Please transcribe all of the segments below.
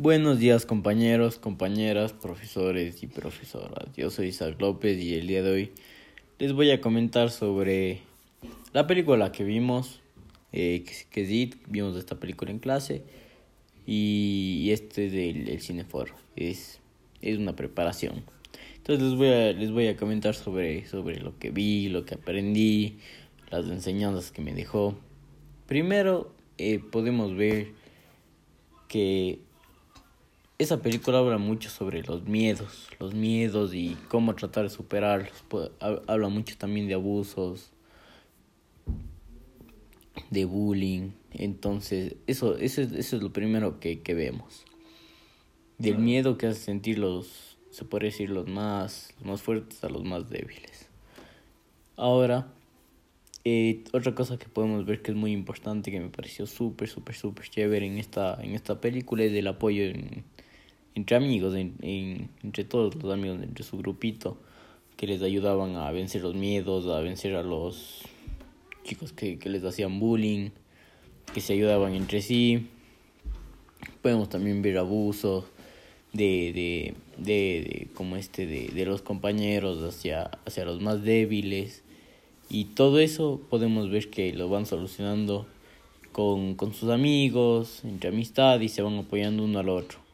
Buenos días compañeros, compañeras, profesores y profesoras. Yo soy Isaac López y el día de hoy les voy a comentar sobre la película que vimos, eh, que, es IT, vimos esta película en clase y este es del el es, es una preparación. Entonces les voy a, les voy a comentar sobre, sobre lo que vi, lo que aprendí, las enseñanzas que me dejó. Primero eh, podemos ver que esa película habla mucho sobre los miedos, los miedos y cómo tratar de superarlos. Habla mucho también de abusos, de bullying. Entonces, eso, eso, es, eso es lo primero que, que vemos. Del miedo que hace sentir los, se puede decir, los más, los más fuertes a los más débiles. Ahora, eh, otra cosa que podemos ver que es muy importante, que me pareció súper, súper, súper chévere en esta, en esta película, es el apoyo en entre amigos, entre todos los amigos, entre su grupito, que les ayudaban a vencer los miedos, a vencer a los chicos que, les hacían bullying, que se ayudaban entre sí. Podemos también ver abusos de, de, de, como este de, de los compañeros hacia, hacia los más débiles. Y todo eso podemos ver que lo van solucionando con, con sus amigos, entre amistad y se van apoyando uno al otro.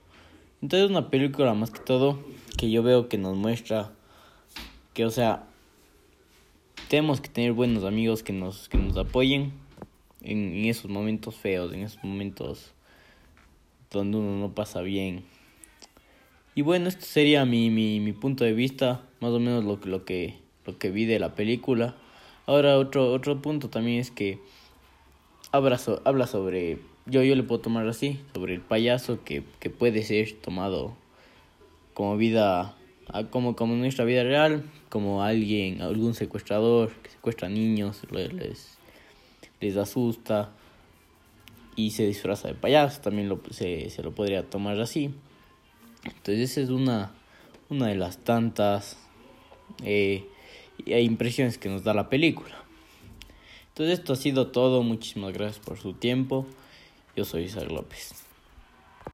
Entonces una película más que todo que yo veo que nos muestra que, o sea, tenemos que tener buenos amigos que nos, que nos apoyen en, en esos momentos feos, en esos momentos donde uno no pasa bien. Y bueno, esto sería mi, mi, mi punto de vista, más o menos lo, lo, que, lo que vi de la película. Ahora otro, otro punto también es que habla, habla sobre yo, yo le puedo tomar así, sobre el payaso que, que puede ser tomado como vida, como, como nuestra vida real, como alguien, algún secuestrador que secuestra niños, les, les asusta y se disfraza de payaso, también lo, se, se lo podría tomar así. Entonces esa es una, una de las tantas eh, impresiones que nos da la película. Entonces esto ha sido todo, muchísimas gracias por su tiempo. Yo soy Isaac López.